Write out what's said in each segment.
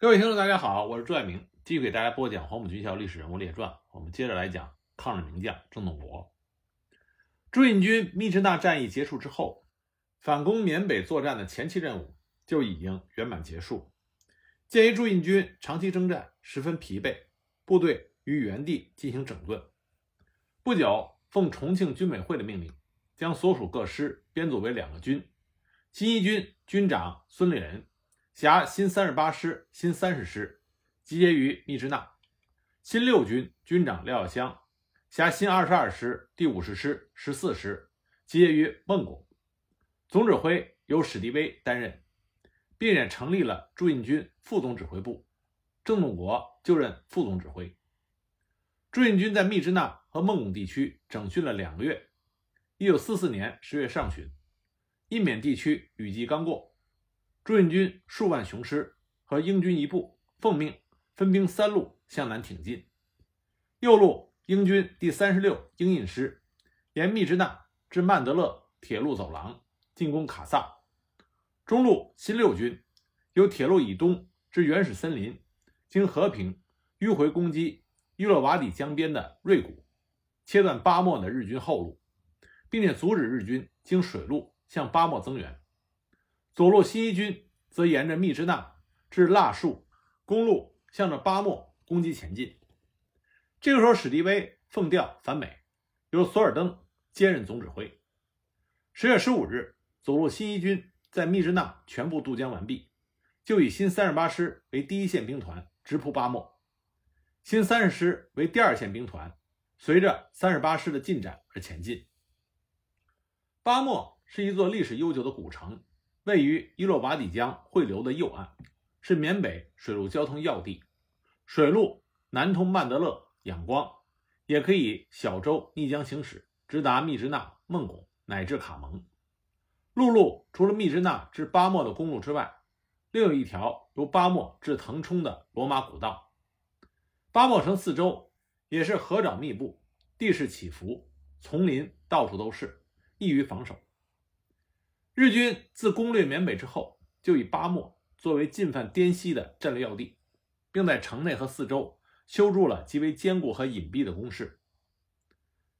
各位听众，大家好，我是朱爱明，继续给大家播讲黄埔军校历史人物列传。我们接着来讲抗日名将郑洞国。朱印军密支那战役结束之后，反攻缅北作战的前期任务就已经圆满结束。鉴于朱印军长期征战十分疲惫，部队于原地进行整顿。不久，奉重庆军委会的命令，将所属各师编组为两个军：新一军军长孙立人。辖新三十八师、新三十师，集结于密支那；新六军军长廖耀湘，辖新二十二师、第五十师、十四师，集结于孟拱。总指挥由史迪威担任，并也成立了驻印军副总指挥部，郑洞国就任副总指挥。驻印军在密支那和孟拱地区整训了两个月。一九四四年十月上旬，印缅地区雨季刚过。驻印军数万雄师和英军一部奉命分兵三路向南挺进。右路英军第三十六英印师沿密支那至曼德勒铁路走廊进攻卡萨。中路新六军由铁路以东至原始森林，经和平迂回攻击伊洛瓦底江边的瑞谷，切断巴莫的日军后路，并且阻止日军经水路向巴莫增援。左路新一军则沿着密支那至腊树公路，向着巴莫攻击前进。这个时候，史迪威奉调返美，由索尔登接任总指挥。十月十五日，左路新一军在密支那全部渡江完毕，就以新三十八师为第一线兵团，直扑巴莫；新三十师为第二线兵团，随着三十八师的进展而前进。巴莫是一座历史悠久的古城。位于伊洛瓦底江汇流的右岸，是缅北水陆交通要地。水路南通曼德勒、仰光，也可以小舟逆江行驶，直达密支那、孟拱乃至卡蒙。陆路除了密支那至巴莫的公路之外，另有一条由巴莫至腾冲的罗马古道。巴莫城四周也是河沼密布，地势起伏，丛林到处都是，易于防守。日军自攻略缅北之后，就以巴莫作为进犯滇西的战略要地，并在城内和四周修筑了极为坚固和隐蔽的工事。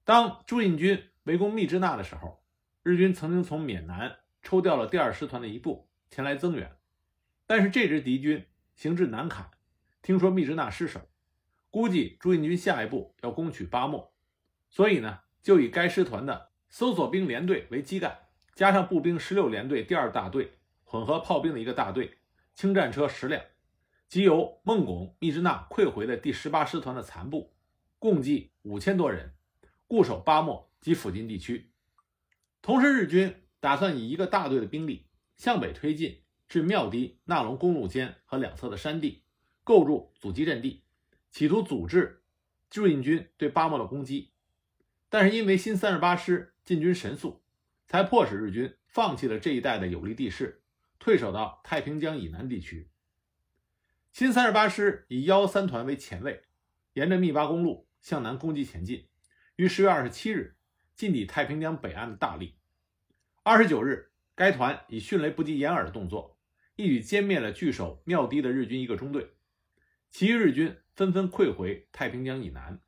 当朱印军围攻密支那的时候，日军曾经从缅南抽调了第二师团的一部前来增援，但是这支敌军行至南坎，听说密支那失守，估计朱印军下一步要攻取巴莫，所以呢，就以该师团的搜索兵连队为基干。加上步兵十六联队第二大队，混合炮兵的一个大队，轻战车十辆，即由孟拱、密支那溃回的第十八师团的残部，共计五千多人，固守巴莫及附近地区。同时，日军打算以一个大队的兵力向北推进至妙堤纳龙公路间和两侧的山地，构筑阻击阵地，企图阻止驻印军对巴莫的攻击。但是因为新三十八师进军神速。才迫使日军放弃了这一带的有利地势，退守到太平江以南地区。新三十八师以幺三团为前卫，沿着密巴公路向南攻击前进，于十月二十七日进抵太平江北岸的大利。二十九日，该团以迅雷不及掩耳的动作，一举歼灭了据守庙堤的日军一个中队，其余日军纷纷溃回太平江以南。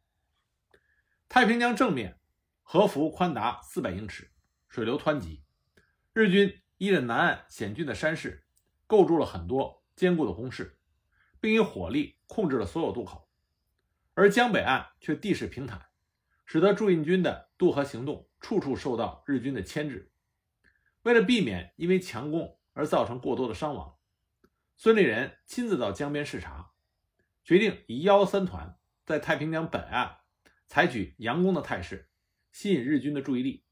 太平江正面，河幅宽达四百英尺。水流湍急，日军依着南岸险峻的山势，构筑了很多坚固的工事，并以火力控制了所有渡口。而江北岸却地势平坦，使得驻印军的渡河行动处处受到日军的牵制。为了避免因为强攻而造成过多的伤亡，孙立人亲自到江边视察，决定以幺三团在太平洋北岸采取佯攻的态势，吸引日军的注意力。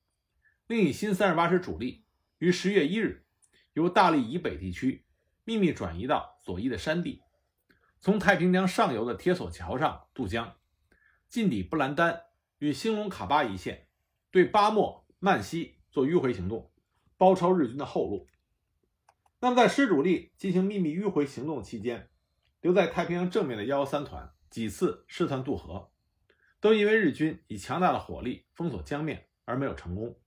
另以新三十八师主力于十月一日由大荔以北地区秘密转移到左翼的山地，从太平洋上游的铁索桥上渡江，进抵布兰丹与兴隆卡巴一线，对巴莫、曼西做迂回行动，包抄日军的后路。那么，在师主力进行秘密迂回行动期间，留在太平洋正面的幺幺三团几次试探渡河，都因为日军以强大的火力封锁江面而没有成功。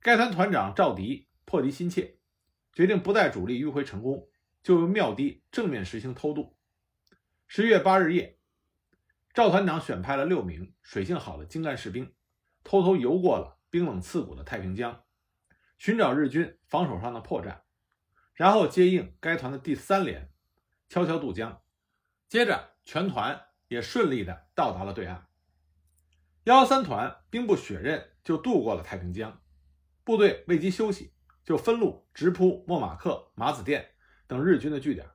该团团长赵迪破敌心切，决定不待主力迂回成功，就由妙堤正面实行偷渡。十月八日夜，赵团长选派了六名水性好的精干士兵，偷偷游过了冰冷刺骨的太平江，寻找日军防守上的破绽，然后接应该团的第三连，悄悄渡江。接着，全团也顺利的到达了对岸。幺幺三团兵不血刃就渡过了太平江，部队未及休息，就分路直扑莫马克、马子店等日军的据点。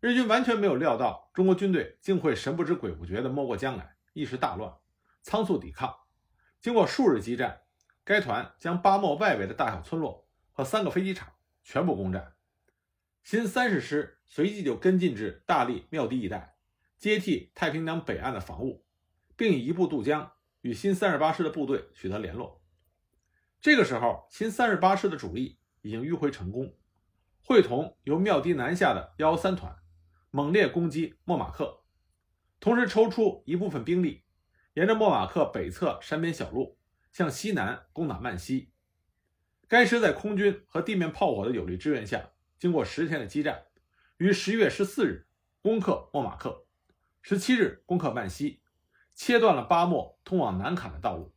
日军完全没有料到中国军队竟会神不知鬼不觉地摸过江来，一时大乱，仓促抵抗。经过数日激战，该团将巴莫外围的大小村落和三个飞机场全部攻占。新三十师随即就跟进至大荔庙地一带，接替太平洋北岸的防务，并以一部渡江，与新三十八师的部队取得联络。这个时候，新三十八师的主力已经迂回成功，会同由庙堤南下的幺幺三团。猛烈攻击莫马克，同时抽出一部分兵力，沿着莫马克北侧山边小路向西南攻打曼西。该师在空军和地面炮火的有力支援下，经过十天的激战，于十一月十四日攻克莫马克，十七日攻克曼西，切断了巴莫通往南坎的道路。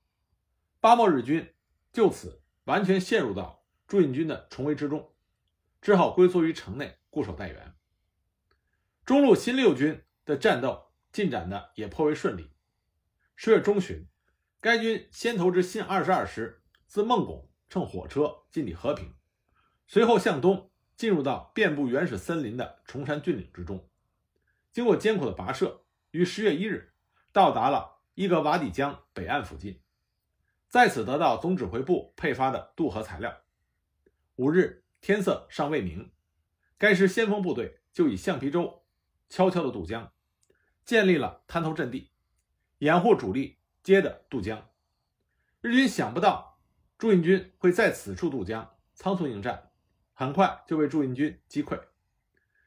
巴莫日军就此完全陷入到朱印军的重围之中，只好龟缩于城内固守待援。中路新六军的战斗进展的也颇为顺利。十月中旬，该军先头之新二十二师自孟拱乘火车进抵和平，随后向东进入到遍布原始森林的崇山峻岭之中。经过艰苦的跋涉，于十月一日到达了伊格瓦底江北岸附近，在此得到总指挥部配发的渡河材料。五日天色尚未明，该师先锋部队就以橡皮舟。悄悄的渡江，建立了滩头阵地，掩护主力接着渡江。日军想不到驻印军会在此处渡江，仓促应战，很快就被驻印军击溃。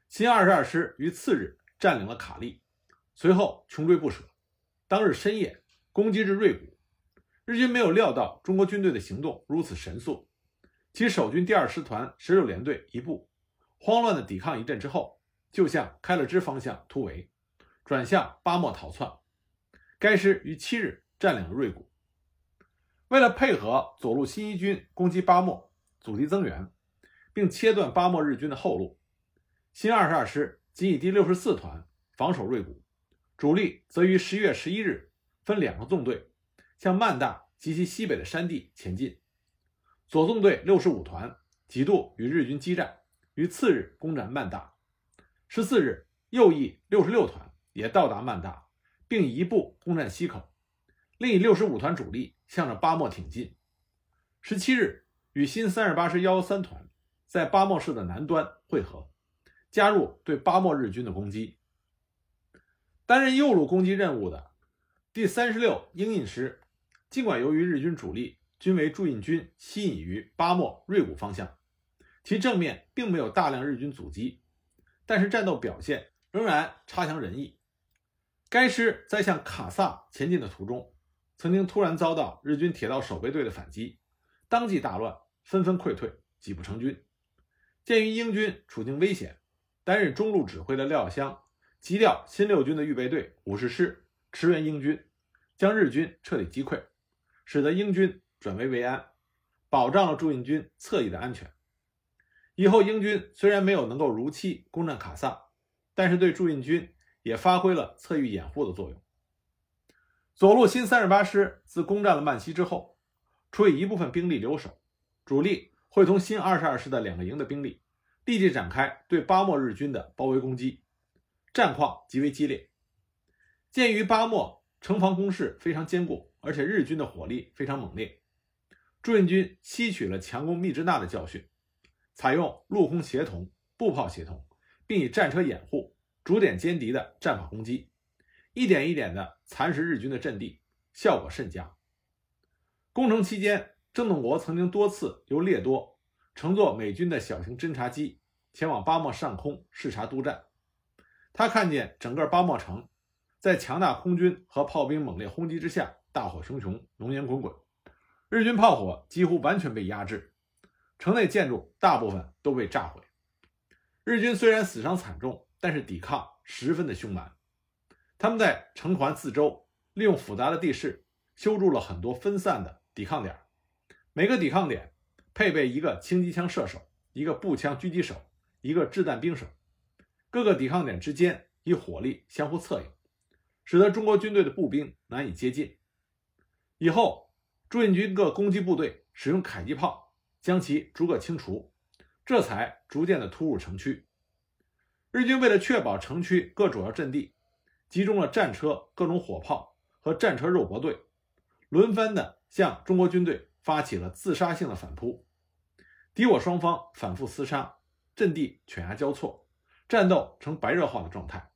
新二十二师于次日占领了卡利，随后穷追不舍。当日深夜攻击至瑞谷，日军没有料到中国军队的行动如此神速，其守军第二师团十六联队一部慌乱的抵抗一阵之后。就向开了支方向突围，转向巴莫逃窜。该师于七日占领了瑞谷。为了配合左路新一军攻击巴莫，阻击增援，并切断巴莫日军的后路，新二十二师仅以第六十四团防守瑞谷，主力则于十一月十一日分两个纵队向曼大及其西北的山地前进。左纵队六十五团几度与日军激战，于次日攻占曼大。十四日，右翼六十六团也到达曼大，并移步攻占西口。另以六十五团主力向着巴莫挺进。十七日，与新三十八师幺幺三团在巴莫市的南端会合，加入对巴莫日军的攻击。担任右路攻击任务的第三十六鹰印师，尽管由于日军主力均为驻印军吸引于巴莫瑞谷方向，其正面并没有大量日军阻击。但是战斗表现仍然差强人意。该师在向卡萨前进的途中，曾经突然遭到日军铁道守备队的反击，当即大乱，纷纷溃退，几不成军。鉴于英军处境危险，担任中路指挥的廖耀湘急调新六军的预备队五十师驰援英军，将日军彻底击溃，使得英军转危为安，保障了驻印军侧翼的安全。以后，英军虽然没有能够如期攻占卡萨，但是对驻印军也发挥了侧翼掩护的作用。左路新三十八师自攻占了曼西之后，除以一部分兵力留守，主力会同新二十二师的两个营的兵力，立即展开对巴莫日军的包围攻击，战况极为激烈。鉴于巴莫城防工事非常坚固，而且日军的火力非常猛烈，驻印军吸取了强攻密支那的教训。采用陆空协同、步炮协同，并以战车掩护、逐点歼敌的战法攻击，一点一点地蚕食日军的阵地，效果甚佳。攻城期间，郑洞国曾经多次由列多乘坐美军的小型侦察机前往巴莫上空视察督战。他看见整个巴莫城在强大空军和炮兵猛烈轰击之下，大火熊熊，浓烟滚滚，日军炮火几乎完全被压制。城内建筑大部分都被炸毁。日军虽然死伤惨重，但是抵抗十分的凶蛮。他们在城环四周利用复杂的地势，修筑了很多分散的抵抗点，每个抵抗点配备一个轻机枪射手、一个步枪狙击手、一个掷弹兵手，各个抵抗点之间以火力相互策应，使得中国军队的步兵难以接近。以后，驻印军各攻击部队使用迫击炮将其逐个清除，这才逐渐的突入城区。日军为了确保城区各主要阵地，集中了战车、各种火炮和战车肉搏队，轮番的向中国军队发起了自杀性的反扑。敌我双方反复厮杀，阵地犬牙交错，战斗呈白热化的状态。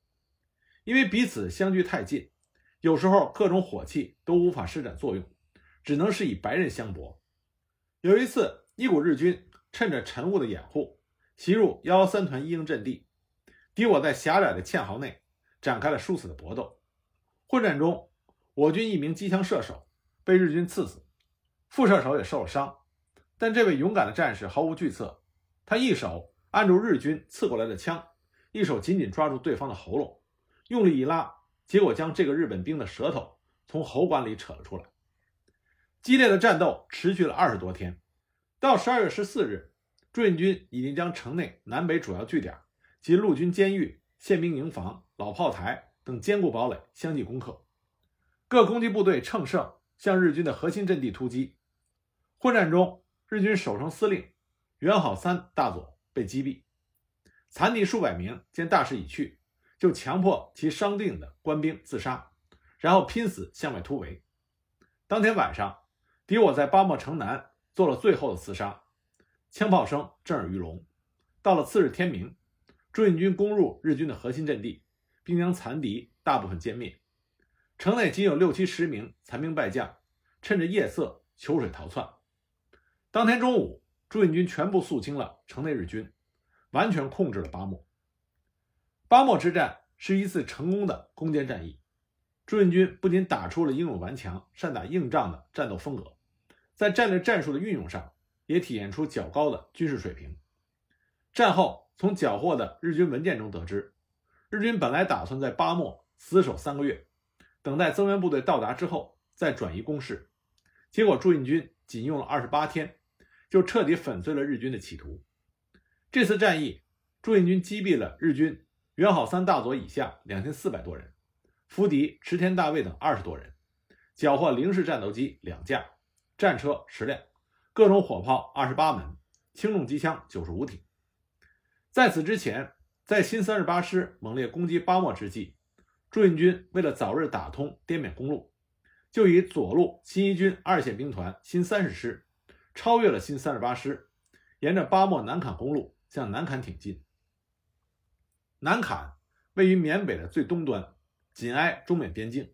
因为彼此相距太近。有时候各种火器都无法施展作用，只能是以白刃相搏。有一次，一股日军趁着晨雾的掩护，袭入幺幺三团一营阵地，敌我在狭窄的堑壕内展开了殊死的搏斗。混战中，我军一名机枪射手被日军刺死，副射手也受了伤。但这位勇敢的战士毫无惧色，他一手按住日军刺过来的枪，一手紧紧抓住对方的喉咙，用力一拉。结果将这个日本兵的舌头从喉管里扯了出来。激烈的战斗持续了二十多天，到十二月十四日，驻印军已经将城内南北主要据点及陆军监狱、宪兵营房、老炮台等坚固堡垒相继攻克。各攻击部队乘胜向日军的核心阵地突击。混战中，日军守城司令元好三大佐被击毙，残敌数百名。见大势已去。就强迫其伤定的官兵自杀，然后拼死向外突围。当天晚上，敌我在巴莫城南做了最后的厮杀，枪炮声震耳欲聋。到了次日天明，驻印军攻入日军的核心阵地，并将残敌大部分歼灭。城内仅有六七十名残兵败将，趁着夜色求水逃窜。当天中午，驻印军全部肃清了城内日军，完全控制了巴莫。巴莫之战是一次成功的攻坚战役，驻印军不仅打出了英勇顽强、善打硬仗的战斗风格，在战略战术的运用上也体现出较高的军事水平。战后，从缴获的日军文件中得知，日军本来打算在巴莫死守三个月，等待增援部队到达之后再转移攻势，结果驻印军仅用了二十八天，就彻底粉碎了日军的企图。这次战役，驻印军击毙了日军。元好三大佐以下两千四百多人，伏敌池田大卫等二十多人，缴获零式战斗机两架，战车十辆，各种火炮二十八门，轻重机枪九十五挺。在此之前，在新三十八师猛烈攻击巴莫之际，驻印军为了早日打通滇缅公路，就以左路新一军二线兵团新三十师超越了新三十八师，沿着巴莫南坎公路向南坎挺进。南坎位于缅北的最东端，紧挨中缅边境，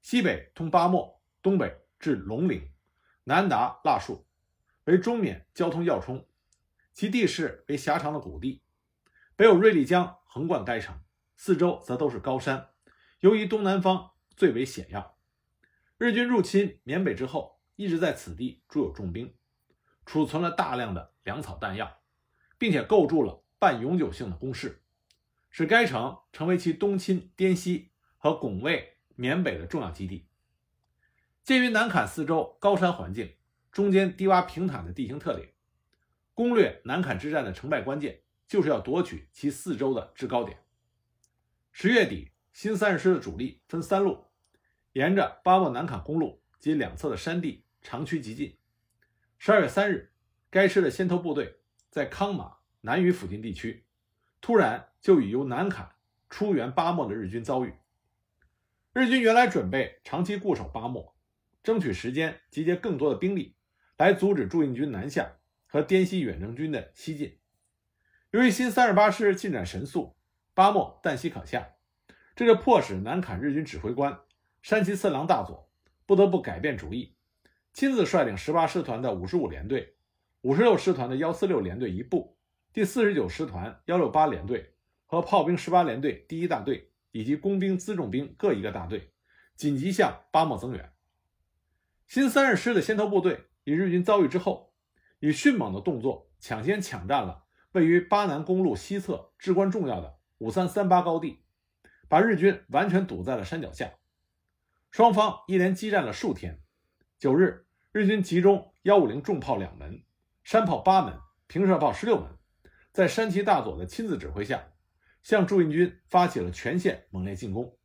西北通巴莫，东北至龙陵，南达腊戍，为中缅交通要冲。其地势为狭长的谷地，北有瑞丽江横贯该城，四周则都是高山，由于东南方最为险要。日军入侵缅北之后，一直在此地驻有重兵，储存了大量的粮草弹药，并且构筑了半永久性的工事。使该城成为其东侵滇西和拱卫缅北的重要基地。鉴于南坎四周高山环境，中间低洼平坦的地形特点，攻略南坎之战的成败关键就是要夺取其四周的制高点。十月底，新三十师的主力分三路，沿着巴莫南坎公路及两侧的山地长驱急进。十二月三日，该师的先头部队在康马南屿附近地区。突然就与由南坎出援巴莫的日军遭遇。日军原来准备长期固守巴莫，争取时间集结更多的兵力来阻止驻印军南下和滇西远征军的西进。由于新三十八师进展神速，巴莫旦夕可下，这就迫使南坎日军指挥官山崎次郎大佐不得不改变主意，亲自率领十八师团的五十五联队、五十六师团的幺四六联队一部。第四十九师团幺六八联队和炮兵十八联队第一大队以及工兵辎重兵各一个大队，紧急向巴莫增援。新三十师的先头部队与日军遭遇之后，以迅猛的动作抢先抢占了位于巴南公路西侧至关重要的五三三八高地，把日军完全堵在了山脚下。双方一连激战了数天。九日，日军集中幺五零重炮两门、山炮八门、平射炮十六门，在山崎大佐的亲自指挥下，向驻印军发起了全线猛烈进攻。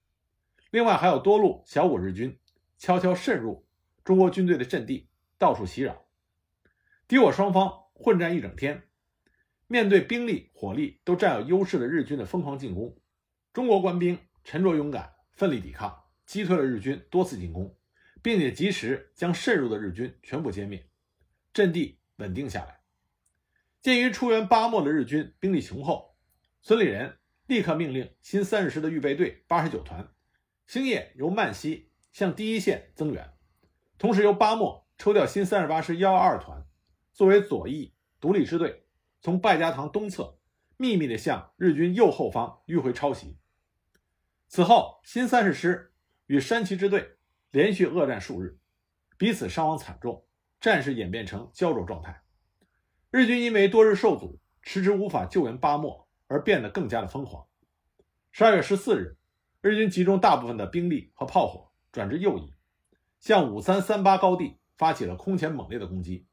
另外，还有多路小股日军悄悄渗入中国军队的阵地，到处袭扰。敌我双方混战一整天，面对兵力、火力都占有优势的日军的疯狂进攻，中国官兵沉着勇敢，奋力抵抗，击退了日军多次进攻，并且及时将渗入的日军全部歼灭，阵地稳定下来。鉴于出援巴莫的日军兵力雄厚，孙立人立刻命令新三十师的预备队八十九团，星夜由曼西向第一线增援，同时由巴莫抽调新三十八师幺二二团。作为左翼独立支队，从败家塘东侧秘密地向日军右后方迂回抄袭。此后，新三十师与山崎支队连续恶战数日，彼此伤亡惨重，战事演变成胶着状态。日军因为多日受阻，迟迟无法救援巴莫，而变得更加的疯狂。十二月十四日，日军集中大部分的兵力和炮火转至右翼，向五三三八高地发起了空前猛烈的攻击。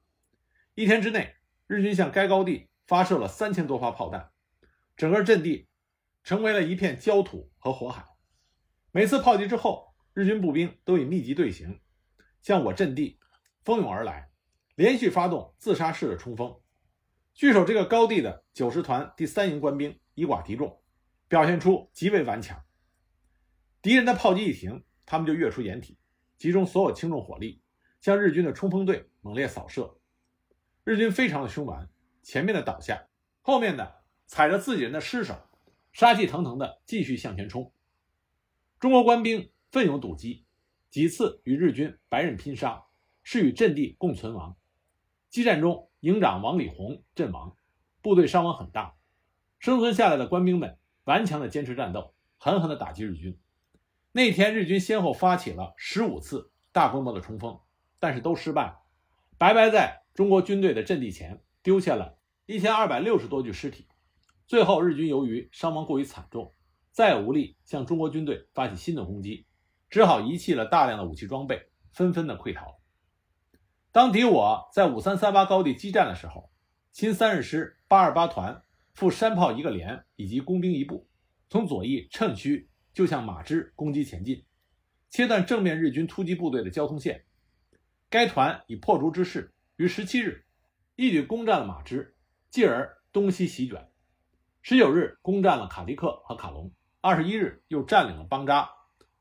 一天之内，日军向该高地发射了三千多发炮弹，整个阵地成为了一片焦土和火海。每次炮击之后，日军步兵都以密集队形向我阵地蜂拥而来，连续发动自杀式的冲锋。据守这个高地的九十团第三营官兵以寡敌众，表现出极为顽强。敌人的炮击一停，他们就跃出掩体，集中所有轻重火力，向日军的冲锋队猛烈扫射。日军非常的凶顽，前面的倒下，后面的踩着自己人的尸首，杀气腾腾的继续向前冲。中国官兵奋勇堵击，几次与日军白刃拼杀，是与阵地共存亡。激战中，营长王礼宏阵亡，部队伤亡很大。生存下来的官兵们顽强的坚持战斗，狠狠的打击日军。那天，日军先后发起了十五次大规模的冲锋，但是都失败了，白白在。中国军队的阵地前丢下了一千二百六十多具尸体，最后日军由于伤亡过于惨重，再无力向中国军队发起新的攻击，只好遗弃了大量的武器装备，纷纷的溃逃。当敌我在五三三八高地激战的时候，新三十师八二八团副山炮一个连以及工兵一部，从左翼趁虚就向马支攻击前进，切断正面日军突击部队的交通线。该团以破竹之势。于十七日一举攻占了马支，继而东西席卷。十九日攻占了卡迪克和卡隆，二十一日又占领了邦扎，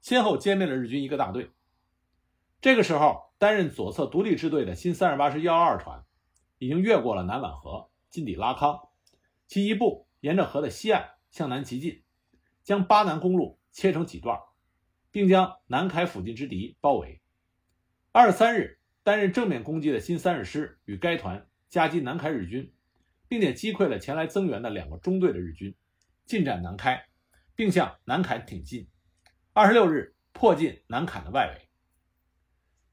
先后歼灭了日军一个大队。这个时候，担任左侧独立支队的新三十八师幺二二团已经越过了南宛河，进抵拉康，其一部沿着河的西岸向南急进，将巴南公路切成几段，并将南开附近之敌包围。二十三日。担任正面攻击的新三十师与该团夹击南开日军，并且击溃了前来增援的两个中队的日军，进占南开，并向南坎挺进。二十六日迫近南坎的外围。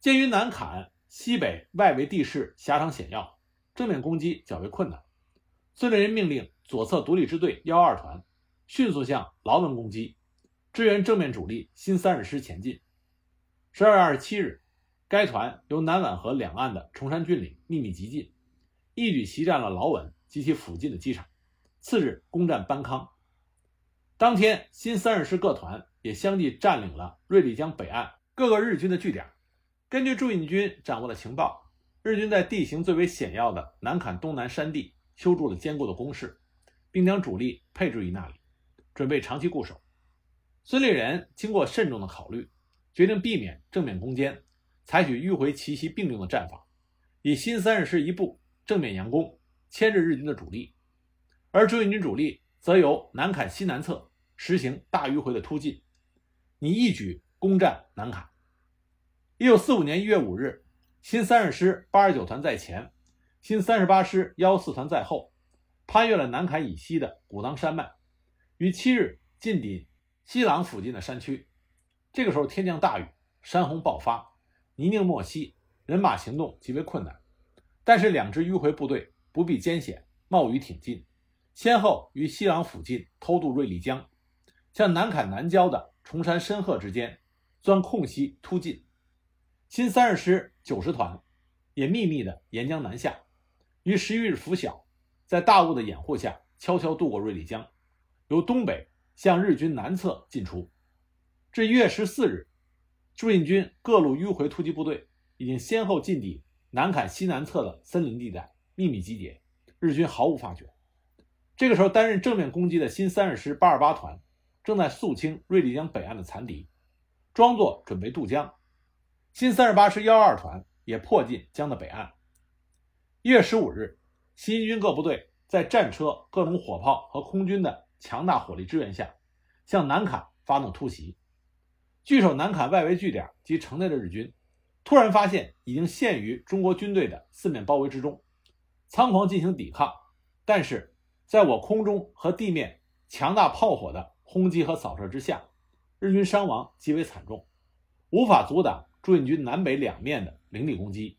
鉴于南坎西北外围地势狭长险要，正面攻击较为困难，孙立人命令左侧独立支队幺二团迅速向劳文攻击，支援正面主力新三十师前进。十二月二十七日。该团由南宛河两岸的崇山峻岭秘密急进，一举袭占了劳稳及其附近的机场。次日攻占班康。当天，新三十师各团也相继占领了瑞丽江北岸各个日军的据点。根据驻印军掌握的情报，日军在地形最为险要的南坎东南山地修筑了坚固的工事，并将主力配置于那里，准备长期固守。孙立人经过慎重的考虑，决定避免正面攻坚。采取迂回奇袭并用的战法，以新三十师一部正面佯攻，牵制日军的主力，而驻印军主力则由南坎西南侧实行大迂回的突进，你一举攻占南坎。一九四五年一月五日，新三十师八十九团在前，新三十八师幺四团在后，攀越了南坎以西的古当山脉，于七日进抵西朗附近的山区。这个时候天降大雨，山洪爆发。泥泞莫溪，人马行动极为困难，但是两支迂回部队不避艰险，冒雨挺进，先后于西朗附近偷渡瑞丽江，向南坎南郊的崇山深壑之间钻空隙突进。新三十师九十团也秘密地沿江南下，于十一日拂晓，在大雾的掩护下悄悄渡过瑞丽江，由东北向日军南侧进出。至一月十四日，驻印军各路迂回突击部队已经先后进抵南坎西南侧的森林地带，秘密集结，日军毫无发觉。这个时候，担任正面攻击的新三十师八二八团正在肃清瑞丽江北岸的残敌，装作准备渡江。新三十八师幺二团也迫近江的北岸。一月十五日，新一军各部队在战车、各种火炮和空军的强大火力支援下，向南坎发动突袭。据守南坎外围据点及城内的日军，突然发现已经陷于中国军队的四面包围之中，仓皇进行抵抗。但是，在我空中和地面强大炮火的轰击和扫射之下，日军伤亡极为惨重，无法阻挡。驻印军南北两面的凌厉攻击。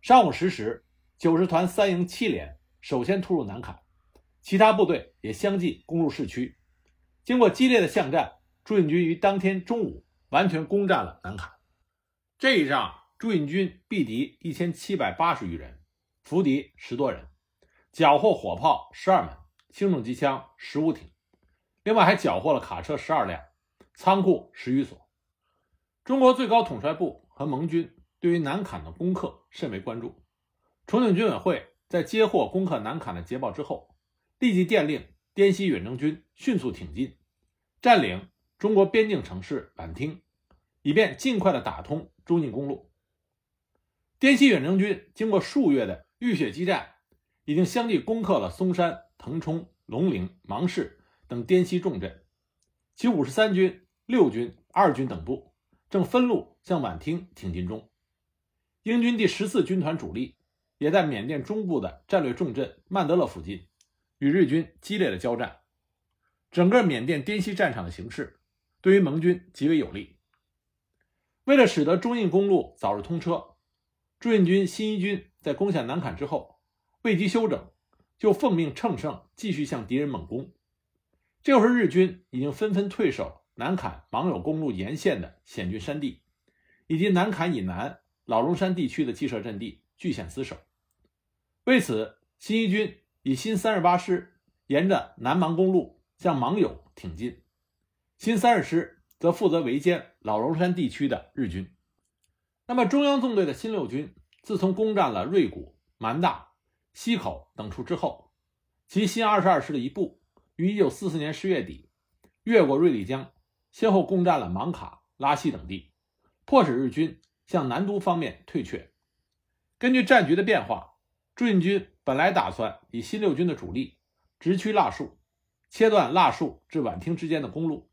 上午十时，九十团三营七连首先突入南坎，其他部队也相继攻入市区。经过激烈的巷战，驻印军于当天中午完全攻占了南坎。这一仗，驻印军毙敌一千七百八十余人，俘敌十多人，缴获火炮十二门、轻重机枪十五挺，另外还缴获了卡车十二辆、仓库十余所。中国最高统帅部和盟军对于南坎的攻克甚为关注。重庆军委会在接获攻克南坎的捷报之后，立即电令滇西远征军迅速挺进，占领中国边境城市畹町，以便尽快的打通中印公路。滇西远征军经过数月的浴血激战，已经相继攻克了松山、腾冲、龙陵、芒市等滇西重镇，其五十三军、六军、二军等部。正分路向畹町挺进中，英军第十四军团主力也在缅甸中部的战略重镇曼德勒附近与日军激烈的交战。整个缅甸滇西战场的形势对于盟军极为有利。为了使得中印公路早日通车，驻印军新一军在攻下南坎之后，未及休整，就奉命乘胜继续向敌人猛攻。这时日军已经纷纷退守。南坎芒友公路沿线的险峻山地，以及南坎以南老龙山地区的鸡舍阵地，据险死守。为此，新一军以新三十八师沿着南芒公路向芒友挺进，新三十师则负责围歼老龙山地区的日军。那么，中央纵队的新六军自从攻占了瑞谷、蛮大、溪口等处之后，其新二十二师的一部于一九四四年十月底越过瑞丽江。先后攻占了芒卡、拉西等地，迫使日军向南都方面退却。根据战局的变化，驻印军本来打算以新六军的主力直趋腊戍，切断腊戍至畹町之间的公路，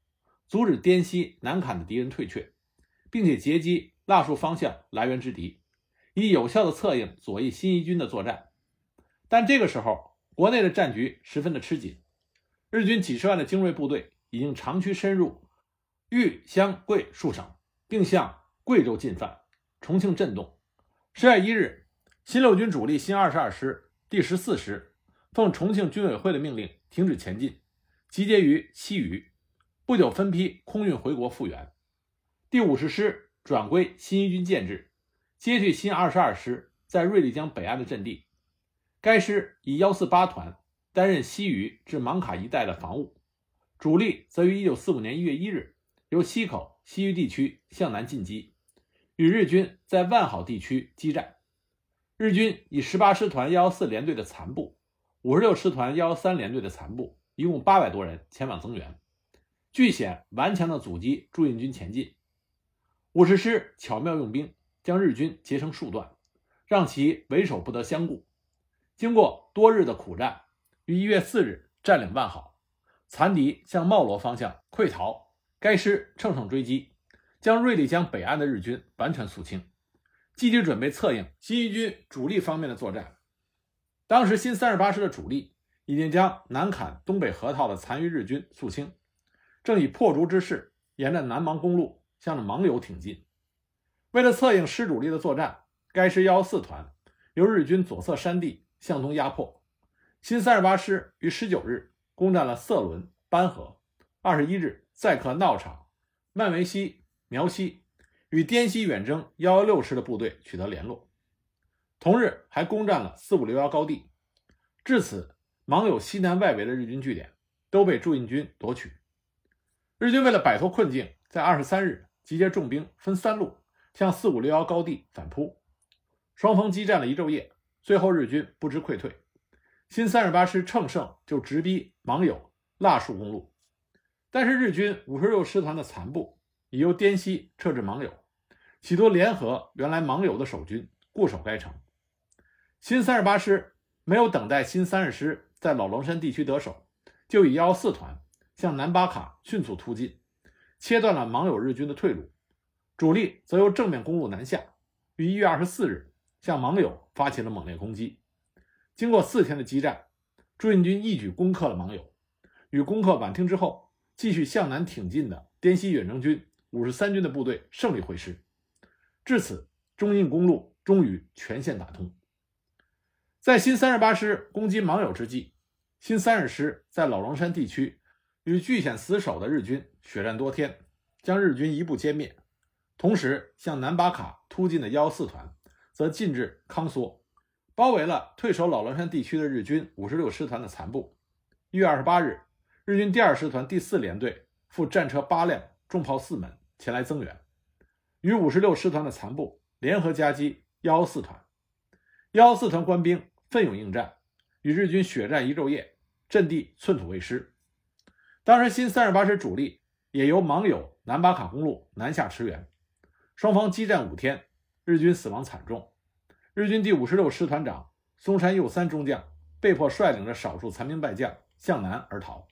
阻止滇西南坎的敌人退却，并且截击腊戍方向来源之敌，以有效的策应左翼新一军的作战。但这个时候，国内的战局十分的吃紧，日军几十万的精锐部队已经长驱深入。豫湘桂数省，并向贵州进犯，重庆震动。十月一日，新六军主力新二十二师第十四师奉重庆军委会的命令停止前进，集结于西隅，不久分批空运回国复员。第五十师转归新一军建制，接替新二十二师在瑞丽江北岸的阵地。该师以幺四八团担任西隅至芒卡一带的防务，主力则于一九四五年一月一日。由西口、西域地区向南进击，与日军在万好地区激战。日军以十八师团幺幺四联队的残部、五十六师团幺幺三联队的残部，一共八百多人前往增援，据险顽强地阻击驻印军前进。五十师巧妙用兵，将日军截成数段，让其为首不得相顾。经过多日的苦战，于一月四日占领万好，残敌向茂罗方向溃逃。该师乘胜追击，将瑞丽江北岸的日军完全肃清，积极准备策应新一军主力方面的作战。当时新三十八师的主力已经将南坎东北河套的残余日军肃清，正以破竹之势沿着南芒公路向着芒友挺进。为了策应师主力的作战，该师幺四团由日军左侧山地向东压迫，新三十八师于十九日攻占了色伦、班河，二十一日再克闹场、曼维西、苗西，与滇西远征幺幺六师的部队取得联络。同日还攻占了四五六幺高地。至此，芒友西南外围的日军据点都被驻印军夺取。日军为了摆脱困境，在二十三日集结重兵，分三路向四五六幺高地反扑。双方激战了一昼夜，最后日军不知溃退。新三十八师乘胜就直逼芒友腊树公路，但是日军五十六师团的残部已由滇西撤至芒友，企图联合原来芒友的守军固守该城。新三十八师没有等待新三十师在老龙山地区得手，就以幺四团。向南巴卡迅速突进，切断了芒友日军的退路。主力则由正面公路南下，于一月二十四日向芒友发起了猛烈攻击。经过四天的激战，驻印军一举攻克了芒友。与攻克宛町之后，继续向南挺进的滇西远征军五十三军的部队胜利会师。至此，中印公路终于全线打通。在新三十八师攻击芒友之际，新三十师在老龙山地区。与据险死守的日军血战多天，将日军一部歼灭。同时，向南巴卡突进的幺四团则进至康梭，包围了退守老龙山地区的日军五十六师团的残部。一月二十八日，日军第二师团第四联队赴战车八辆、重炮四门前来增援，与五十六师团的残部联合夹击幺四团。幺四团官兵奋勇应战，与日军血战一昼夜，阵地寸土未失。当时，新三十八师主力也由芒友南巴卡公路南下驰援，双方激战五天，日军死亡惨重。日军第五十六师团长松山右三中将被迫率领着少数残兵败将向南而逃。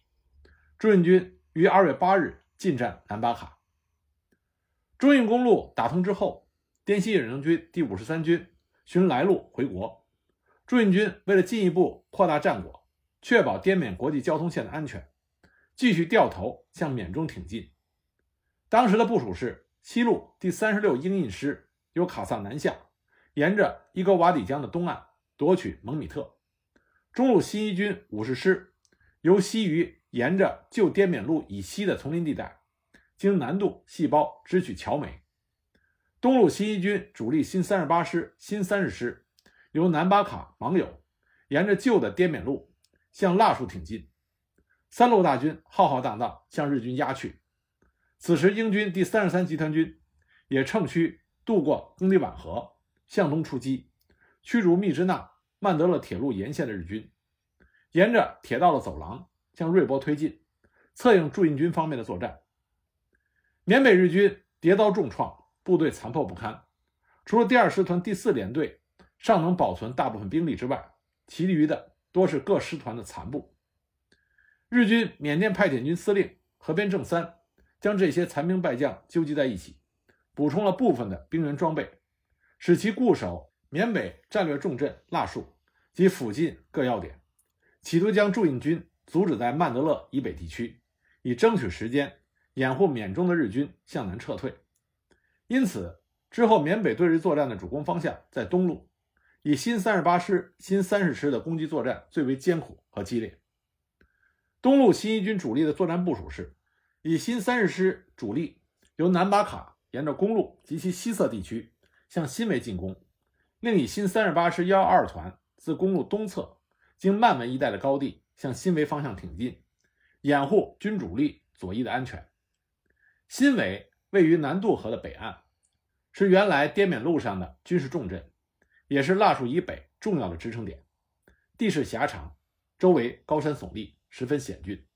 驻印军于二月八日进占南巴卡。中印公路打通之后，滇西远征军第五十三军寻来路回国。驻印军为了进一步扩大战果，确保滇缅国际交通线的安全。继续掉头向缅中挺进。当时的部署是：西路第三十六英印师由卡萨南下，沿着伊戈瓦底江的东岸夺取蒙米特；中路新一军五十师由西于沿着旧滇缅路以西的丛林地带，经南渡细胞直取乔美；东路新一军主力新三十八师、新三十师由南巴卡芒友沿着旧的滇缅路向腊树挺进。三路大军浩浩荡荡向日军压去。此时，英军第三十三集团军也乘虚渡过英里宛河，向东出击，驱逐密支那、曼德勒铁路沿线的日军，沿着铁道的走廊向瑞波推进，策应驻印军方面的作战。缅北日军跌遭重创，部队残破不堪，除了第二师团第四联队尚能保存大部分兵力之外，其余的多是各师团的残部。日军缅甸派遣军司令河边正三将这些残兵败将纠集在一起，补充了部分的兵员装备，使其固守缅北战略重镇腊树及附近各要点，企图将驻印军阻止在曼德勒以北地区，以争取时间掩护缅中的日军向南撤退。因此，之后缅北对日作战的主攻方向在东路，以新三十八师、新三十师的攻击作战最为艰苦和激烈。东路新一军主力的作战部署是：以新三十师主力由南巴卡沿着公路及其西侧地区向新维进攻，另以新三十八师幺二团自公路东侧经曼文一带的高地向新维方向挺进，掩护军主力左翼的安全。新维位于南渡河的北岸，是原来滇缅路上的军事重镇，也是腊戍以北重要的支撑点，地势狭长，周围高山耸立。十分险峻，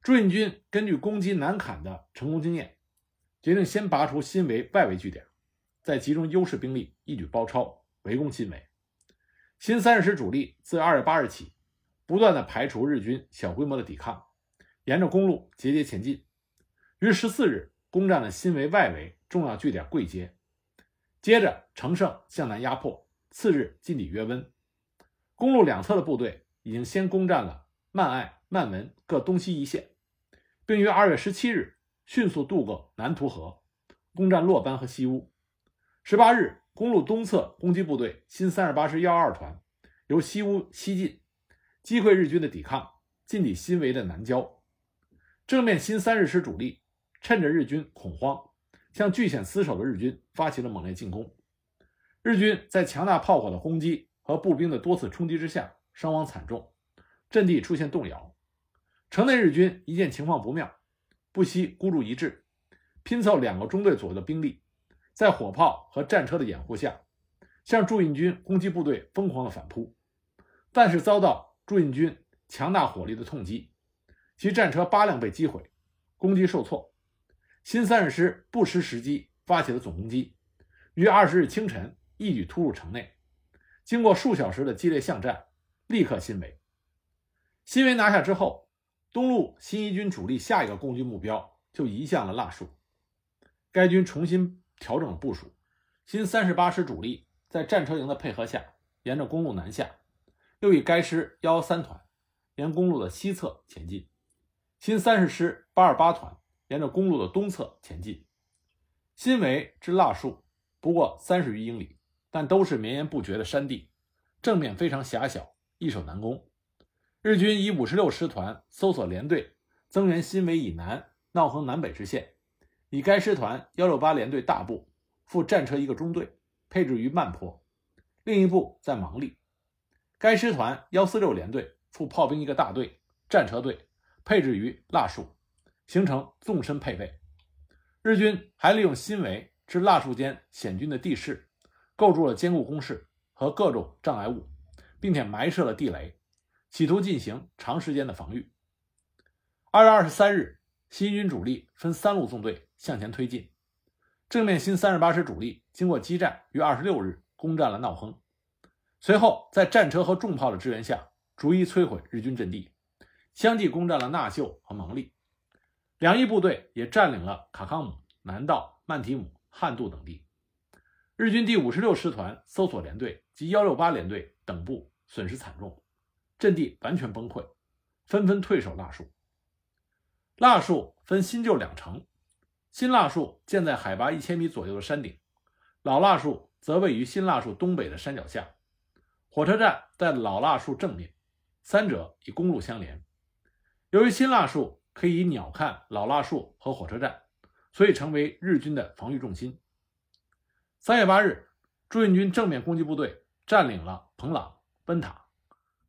驻印军根据攻击南坎的成功经验，决定先拔除新围外围据点，再集中优势兵力一举包抄，围攻新围。新三十师主力自二月八日起，不断的排除日军小规模的抵抗，沿着公路节节前进，于十四日攻占了新围外围重要据点贵街，接着乘胜向南压迫，次日进抵约温。公路两侧的部队已经先攻占了。曼爱、曼文各东西一线，并于二月十七日迅速渡过南图河，攻占洛班和西乌。十八日，公路东侧攻击部队新三十八师幺二团由西乌西进，击溃日军的抵抗，进抵新围的南郊。正面新三日师主力趁着日军恐慌，向据险死守的日军发起了猛烈进攻。日军在强大炮火的轰击和步兵的多次冲击之下，伤亡惨重，阵地出现动摇。城内日军一见情况不妙，不惜孤注一掷，拼凑两个中队左右的兵力，在火炮和战车的掩护下，向驻印军攻击部队疯狂的反扑。但是遭到驻印军强大火力的痛击，其战车八辆被击毁，攻击受挫。新三十师不失时机，发起了总攻击，于二十日清晨一举突入城内。经过数小时的激烈巷战，立刻新围。新围拿下之后，东路新一军主力下一个攻击目标就移向了腊树。该军重新调整了部署，新三十八师主力在战车营的配合下，沿着公路南下。又以该师幺幺三团沿公路的西侧前进，新三十师八二八团沿着公路的东侧前进。新围至腊树不过三十余英里，但都是绵延不绝的山地，正面非常狭小，易守难攻。日军以五十六师团搜索连队增援新围以南闹横南北之线，以该师团幺六八连队大部副战车一个中队配置于慢坡，另一部在芒力。该师团幺四六联队副炮兵一个大队，战车队配置于腊树，形成纵深配备。日军还利用新围至腊树间险峻的地势，构筑了坚固工事和各种障碍物，并且埋设了地雷，企图进行长时间的防御。二月二十三日，新军主力分三路纵队向前推进，正面新三十八师主力经过激战，于二十六日攻占了闹亨。随后，在战车和重炮的支援下，逐一摧毁日军阵地，相继攻占了纳秀和蒙利。两翼部队也占领了卡康姆、南道、曼提姆、汉杜等地。日军第五十六师团搜索联队及幺六八联队等部损失惨重，阵地完全崩溃，纷纷退守腊树。腊树分新旧两城，新腊树建在海拔一千米左右的山顶，老腊树则位于新腊树东北的山脚下。火车站在老腊树正面，三者以公路相连。由于新腊树可以鸟瞰老腊树和火车站，所以成为日军的防御重心。三月八日，驻印军正面攻击部队占领了彭朗、奔塔，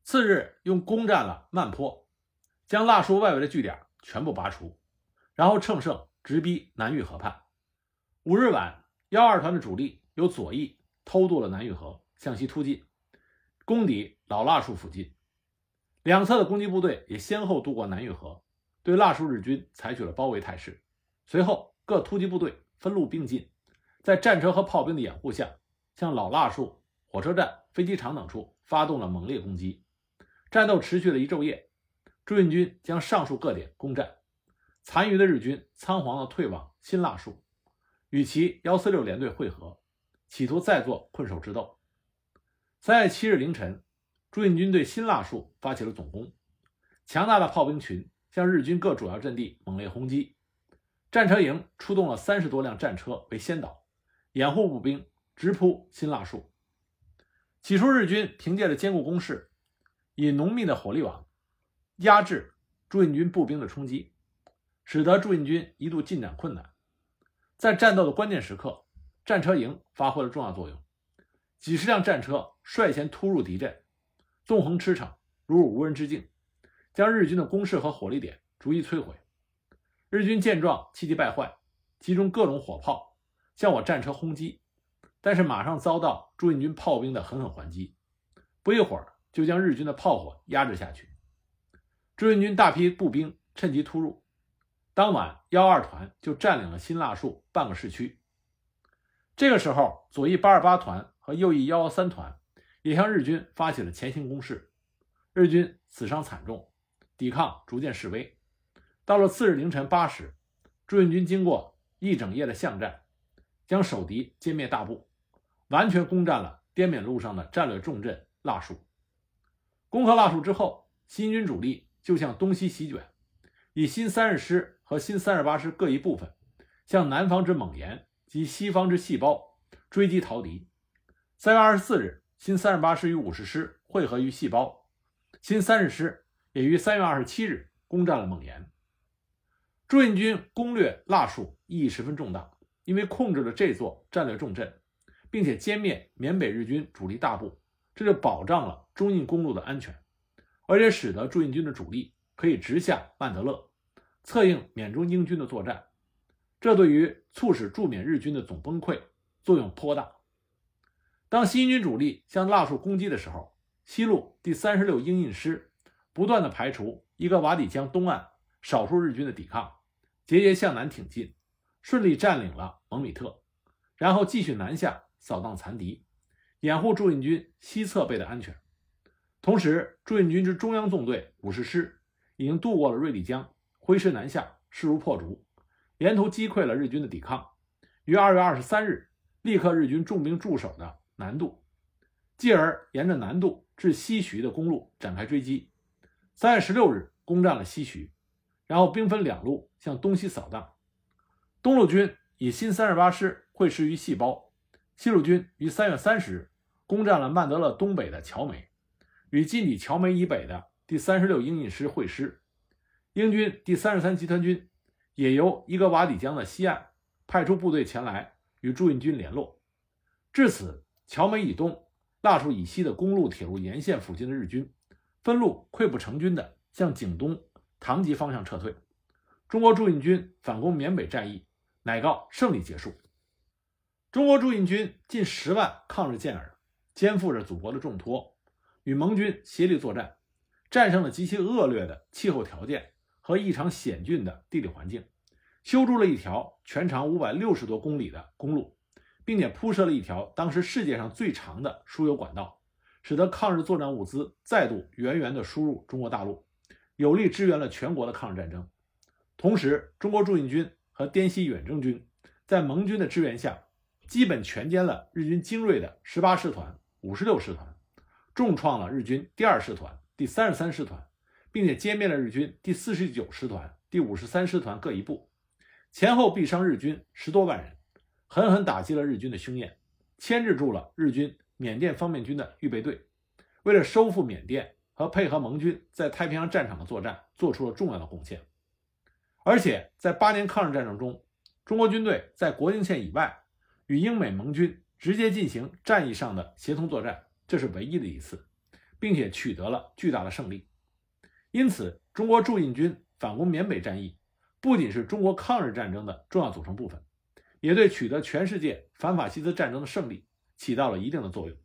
次日又攻占了曼坡，将腊树外围的据点全部拔除，然后乘胜直逼南峪河畔。五日晚，幺二团的主力由左翼偷渡了南峪河，向西突进。攻抵老腊树附近，两侧的攻击部队也先后渡过南运河，对腊树日军采取了包围态势。随后，各突击部队分路并进，在战车和炮兵的掩护下，向老腊树、火车站、飞机场等处发动了猛烈攻击。战斗持续了一昼夜，驻印军将上述各点攻占，残余的日军仓皇地退往新腊树，与其幺四六联队会合，企图再做困守之斗。三月七日凌晨，驻印军对新腊树发起了总攻，强大的炮兵群向日军各主要阵地猛烈轰击，战车营出动了三十多辆战车为先导，掩护步兵直扑新腊树。起初，日军凭借着坚固工事，以浓密的火力网压制驻印军步兵的冲击，使得驻印军一度进展困难。在战斗的关键时刻，战车营发挥了重要作用。几十辆战车率先突入敌阵，纵横驰骋，如入无人之境，将日军的攻势和火力点逐一摧毁。日军见状，气急败坏，集中各种火炮向我战车轰击，但是马上遭到驻印军炮兵的狠狠还击，不一会儿就将日军的炮火压制下去。驻印军大批步兵趁机突入，当晚幺二团就占领了新腊树半个市区。这个时候，左翼八二八团。和右翼幺幺三团也向日军发起了前行攻势，日军死伤惨重，抵抗逐渐式微。到了次日凌晨八时，驻印军经过一整夜的巷战，将守敌歼灭大部，完全攻占了滇缅路上的战略重镇腊树。攻克腊树之后，新军主力就向东西席卷，以新三十师和新三十八师各一部分，向南方之蒙岩及西方之细胞追击逃敌。三月二十四日，新三十八师与五十师汇合于细胞，新三十师也于三月二十七日攻占了蒙岩。朱印军攻略腊戍意义十分重大，因为控制了这座战略重镇，并且歼灭缅北日军主力大部，这就保障了中印公路的安全，而且使得驻印军的主力可以直下曼德勒，策应缅中英军的作战。这对于促使驻缅日军的总崩溃作用颇大。当新军主力向腊戍攻击的时候，西路第三十六英印师不断的排除伊戈瓦底江东岸少数日军的抵抗。节节向南挺进，顺利占领了蒙米特，然后继续南下扫荡残敌，掩护驻印军西侧背的安全。同时，驻印军之中央纵队五十师已经渡过了瑞丽江，挥师南下，势如破竹，沿途击溃了日军的抵抗。于二月二十三日，立刻日军重兵驻守的南渡，继而沿着南渡至西徐的公路展开追击。三月十六日，攻占了西徐。然后兵分两路向东西扫荡，东路军以新三十八师会师于细胞，西路军于三月三十日攻占了曼德勒东北的乔梅，与近抵乔梅以北的第三十六英印师会师。英军第三十三集团军也由伊格瓦底江的西岸派出部队前来与驻印军联络。至此，乔梅以东、腊戍以西的公路、铁路沿线附近的日军分路溃不成军的向景东。唐吉方向撤退，中国驻印军反攻缅北战役乃告胜利结束。中国驻印军近十万抗日健儿，肩负着祖国的重托，与盟军协力作战，战胜了极其恶劣的气候条件和异常险峻的地理环境，修筑了一条全长五百六十多公里的公路，并且铺设了一条当时世界上最长的输油管道，使得抗日作战物资再度源源地输入中国大陆。有力支援了全国的抗日战争，同时，中国驻印军和滇西远征军在盟军的支援下，基本全歼了日军精锐的十八师团、五十六师团，重创了日军第二师团、第三十三师团，并且歼灭了日军第四十九师团、第五十三师团各一部，前后毙伤日军十多万人，狠狠打击了日军的凶焰，牵制住了日军缅甸方面军的预备队，为了收复缅甸。和配合盟军在太平洋战场的作战做出了重要的贡献，而且在八年抗日战争中，中国军队在国境线以外与英美盟军直接进行战役上的协同作战，这是唯一的一次，并且取得了巨大的胜利。因此，中国驻印军反攻缅北战役不仅是中国抗日战争的重要组成部分，也对取得全世界反法西斯战争的胜利起到了一定的作用。